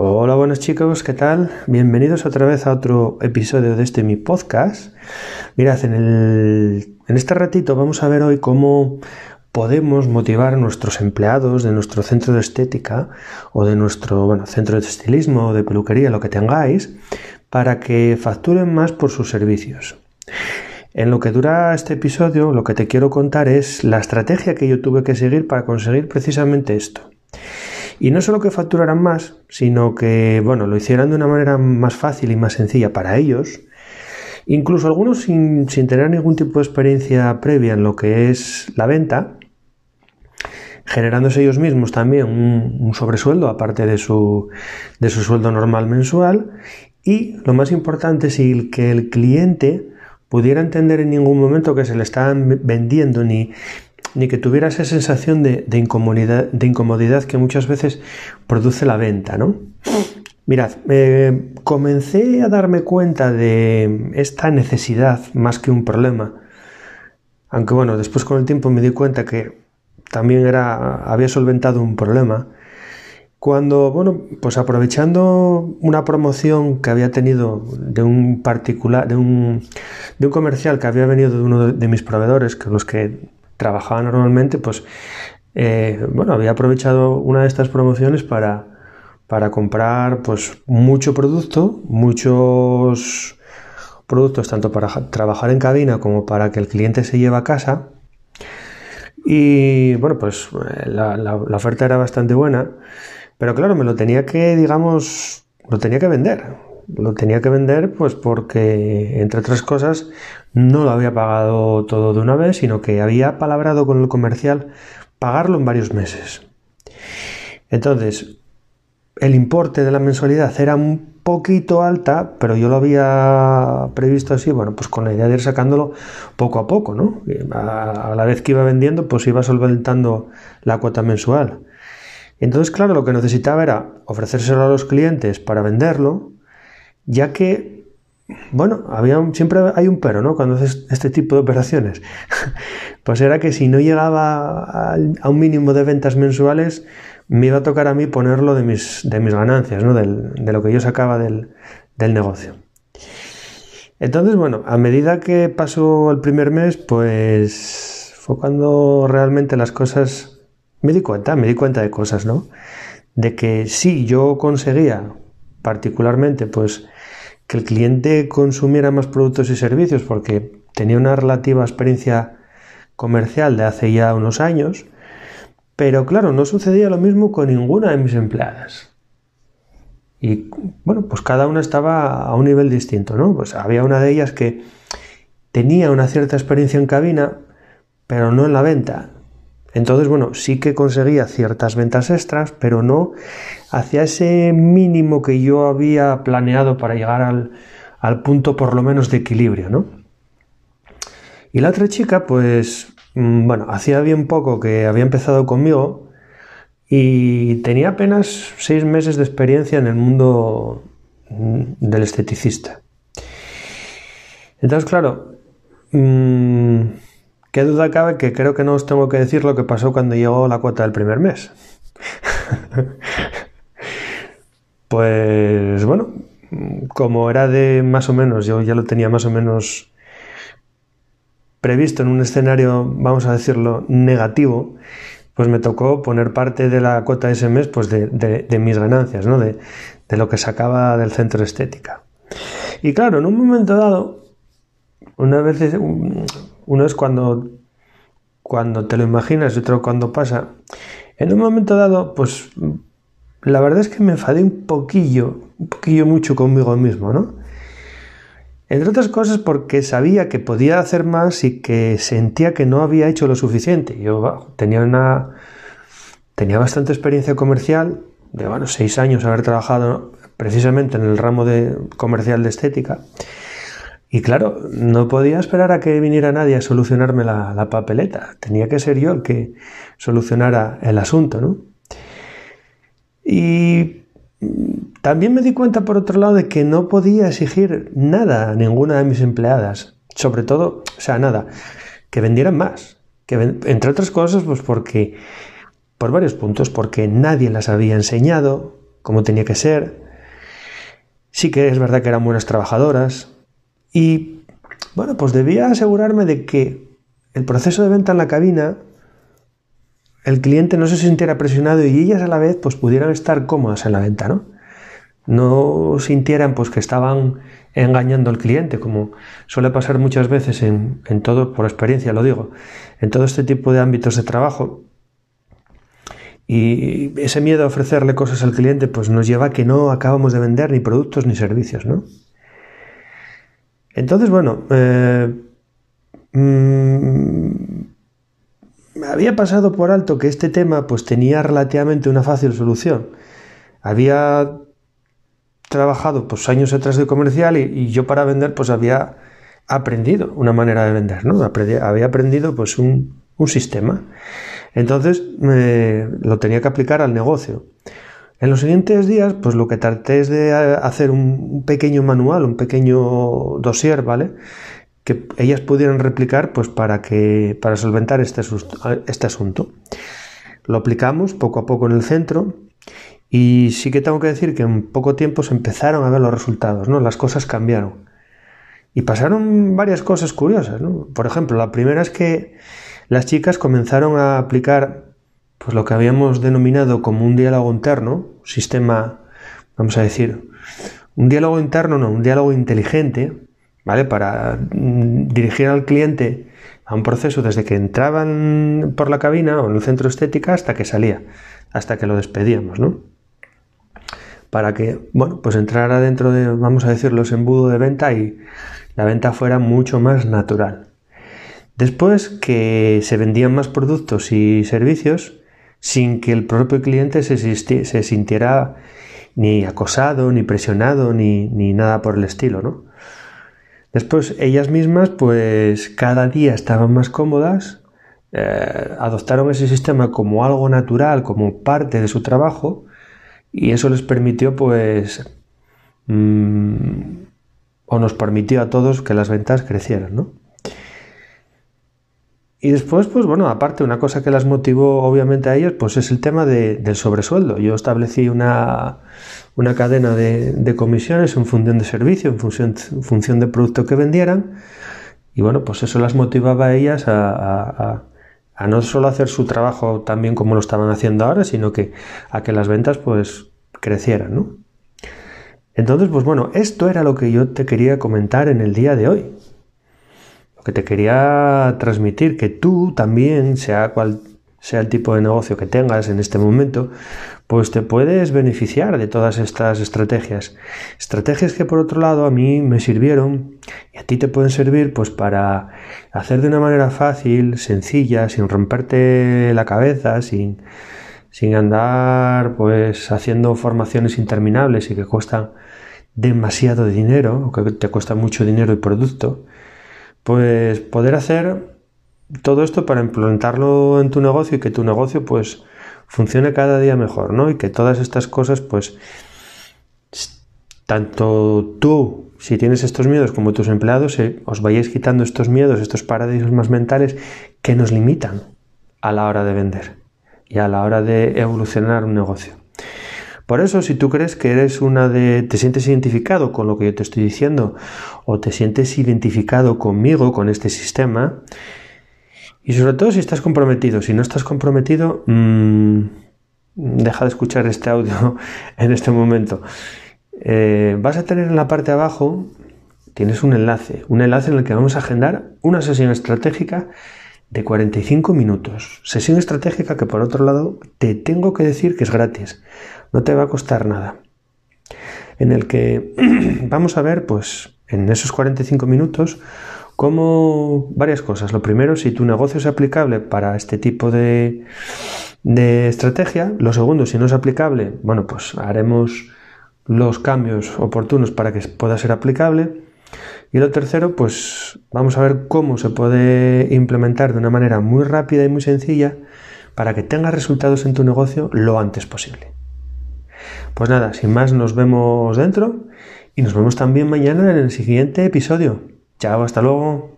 Hola, buenos chicos, ¿qué tal? Bienvenidos otra vez a otro episodio de este mi podcast. Mirad, en, este ratito vamos a ver hoy cómo podemos motivar a nuestros empleados de nuestro centro de estética o de nuestro centro de estilismo o de peluquería, lo que tengáis, para que facturen más por sus servicios. En lo que dura este episodio, lo que te quiero contar es la estrategia que yo tuve que seguir para conseguir precisamente esto. Y no solo que facturaran más, sino que, bueno, lo hicieran de una manera más fácil y más sencilla para ellos, incluso algunos sin, tener ningún tipo de experiencia previa en lo que es la venta, generándose ellos mismos también un, sobresueldo aparte de su, de su sueldo normal mensual. Y lo más importante es que el cliente pudiera entender en ningún momento que se le estaban vendiendo ni, ni que tuviera esa sensación de, incomodidad, de que muchas veces produce la venta, ¿no? Mirad, eh, comencé a darme cuenta de esta necesidad más que un problema. Aunque bueno, después con el tiempo me di cuenta que también era, había solventado un problema. Cuando, bueno, pues aprovechando una promoción que había tenido de un particular, de un, de un comercial que había venido de uno de, mis proveedores, que los que trabajaba normalmente, pues, eh, bueno, había aprovechado una de estas promociones para, para comprar, pues, mucho producto, muchos productos, tanto para trabajar en cabina como para que el cliente se lleve a casa. Y bueno, pues la, la oferta era bastante buena. Pero claro, me lo tenía que, digamos, lo tenía que vender. Lo tenía que vender pues porque, entre otras cosas, no lo había pagado todo de una vez, sino que había palabrado con el comercial pagarlo en varios meses. Entonces, el importe de la mensualidad era un poquito alta, pero yo lo había previsto así, bueno, pues con la idea de ir sacándolo poco a poco, ¿no? A la vez que iba vendiendo, pues iba solventando la cuota mensual. Entonces, claro, lo que necesitaba era ofrecérselo a los clientes para venderlo, ya que, bueno, había siempre hay un pero, ¿no? Cuando haces este tipo de operaciones. pues era que si no llegaba a, un mínimo de ventas mensuales, me iba a tocar a mí ponerlo de mis, de mis ganancias, ¿no? de lo que yo sacaba del, del negocio. Entonces, bueno, a medida que pasó el primer mes, pues fue cuando realmente las cosas me di cuenta, me di cuenta de cosas, ¿no? De que sí, yo conseguía particularmente, pues, que el cliente consumiera más productos y servicios porque tenía una relativa experiencia comercial de hace ya unos años, pero claro, no sucedía lo mismo con ninguna de mis empleadas. Y bueno, pues cada una estaba a un nivel distinto, ¿no? Pues había una de ellas que tenía una cierta experiencia en cabina, pero no en la venta. Entonces, bueno, sí que conseguía ciertas ventas extras, pero no hacia ese mínimo que yo había planeado para llegar al, punto por lo menos de equilibrio, ¿no? Y la otra chica, pues, mm, bueno, hacía bien poco que había empezado conmigo y tenía apenas seis meses de experiencia en el mundo mm, del esteticista. Entonces, claro, mmm, Qué duda cabe que creo que no os tengo que decir lo que pasó cuando llegó la cuota del primer mes. pues bueno, como era de más o menos, yo ya lo tenía más o menos previsto en un escenario, vamos a decirlo, negativo, pues me tocó poner parte de la cuota de ese mes pues de, mis ganancias, ¿no? de, de lo que sacaba del centro estética. Y claro, en un momento dado, una vez uno es cuando, cuando te lo imaginas y otro cuando pasa. En un momento dado, pues la verdad es que me enfadé un poquillo, un poquillo mucho conmigo mismo, ¿no? Entre otras cosas porque sabía que podía hacer más y que sentía que no había hecho lo suficiente. Yo tenía una tenía bastante experiencia comercial, de bueno, seis años haber trabajado precisamente en el ramo de comercial de estética. Y claro, no podía esperar a que viniera nadie a solucionarme la, papeleta. Tenía que ser yo el que solucionara el asunto, ¿no? Y también me di cuenta, por otro lado, de que no podía exigir nada a ninguna de mis empleadas. Sobre todo, o sea, nada, que vendieran más. Que entre otras cosas, pues porque, por varios puntos, porque nadie las había enseñado como tenía que ser. Sí que es verdad que eran buenas trabajadoras. Y bueno, pues debía asegurarme de que el proceso de venta en la cabina, el cliente no se sintiera presionado y ellas a la vez pues pudieran estar cómodas en la venta, ¿no? No sintieran pues que estaban engañando al cliente, como suele pasar muchas veces en, en todo, por experiencia lo digo, en todo este tipo de ámbitos de trabajo, y ese miedo a ofrecerle cosas al cliente pues nos lleva a que no acabamos de vender ni productos ni servicios, ¿no? Entonces, bueno, eh, mm, había pasado por alto que este tema pues tenía relativamente una fácil solución. Había trabajado pues años atrás de comercial y, yo para vender pues había aprendido una manera de vender, ¿no? había aprendido pues un, un sistema. Entonces lo tenía que aplicar al negocio. En los siguientes días, pues lo que traté es de hacer un pequeño manual, un pequeño dossier, ¿vale? Que ellas pudieran replicar, pues para que, para solventar este, este asunto. Lo aplicamos poco a poco en el centro y sí que tengo que decir que en poco tiempo se empezaron a ver los resultados, ¿no? Las cosas cambiaron. Y pasaron varias cosas curiosas, ¿no? Por ejemplo, la primera es que las chicas comenzaron a aplicar pues, lo que habíamos denominado como un diálogo interno, sistema, vamos a decir, un diálogo interno, no, un diálogo inteligente, ¿vale? Para mm, dirigir al cliente a un proceso desde que entraban por la cabina o en el centro estética hasta que salía, hasta que lo despedíamos, ¿no? Para que, bueno, pues entrara dentro de, vamos a decir, los embudos de venta y la venta fuera mucho más natural. Después que se vendían más productos y servicios sin que el propio cliente se, sintiera ni acosado, ni presionado, ni, nada por el estilo, ¿no? Después ellas mismas, pues cada día estaban más cómodas, eh, adoptaron ese sistema como algo natural, como parte de su trabajo, y eso les permitió, pues, mm, o nos permitió a todos que las ventas crecieran, ¿no? Y después, pues bueno, aparte, una cosa que las motivó obviamente a ellos, pues es el tema del sobresueldo. Yo establecí una, cadena de, comisiones en función de servicio, en función, función de producto que vendieran. Y bueno, pues eso las motivaba a ellas a, no solo hacer su trabajo tan bien como lo estaban haciendo ahora, sino que a que las ventas pues crecieran, ¿no? Entonces, pues bueno, esto era lo que yo te quería comentar en el día de hoy que te quería transmitir, que tú también, sea cual sea el tipo de negocio que tengas en este momento, pues te puedes beneficiar de todas estas estrategias. Estrategias que por otro lado a mí me sirvieron y a ti te pueden servir pues para hacer de una manera fácil, sencilla, sin romperte la cabeza, sin, sin andar pues haciendo formaciones interminables y que cuestan demasiado dinero o que te cuesta mucho dinero y producto pues poder hacer todo esto para implementarlo en tu negocio y que tu negocio pues funcione cada día mejor, ¿no? Y que todas estas cosas pues tanto tú si tienes estos miedos como tus empleados eh, os vayáis quitando estos miedos, estos paradigmas mentales que nos limitan a la hora de vender y a la hora de evolucionar un negocio. Por eso, si tú crees que eres una de, te sientes identificado con lo que yo te estoy diciendo, o te sientes identificado conmigo, con este sistema, y sobre todo si estás comprometido, si no estás comprometido, mmm, deja de escuchar este audio en este momento. Eh, vas a tener en la parte de abajo, tienes un enlace, un enlace en el que vamos a agendar una sesión estratégica de 45 minutos. Sesión estratégica que por otro lado te tengo que decir que es gratis no te va a costar nada. En el que vamos a ver, pues, en esos 45 minutos, cómo varias cosas. Lo primero, si tu negocio es aplicable para este tipo de, de estrategia. Lo segundo, si no es aplicable, bueno, pues haremos los cambios oportunos para que pueda ser aplicable. Y lo tercero, pues vamos a ver cómo se puede implementar de una manera muy rápida y muy sencilla para que tengas resultados en tu negocio lo antes posible. Pues nada, sin más nos vemos dentro y nos vemos también mañana en el siguiente episodio. Chao, hasta luego.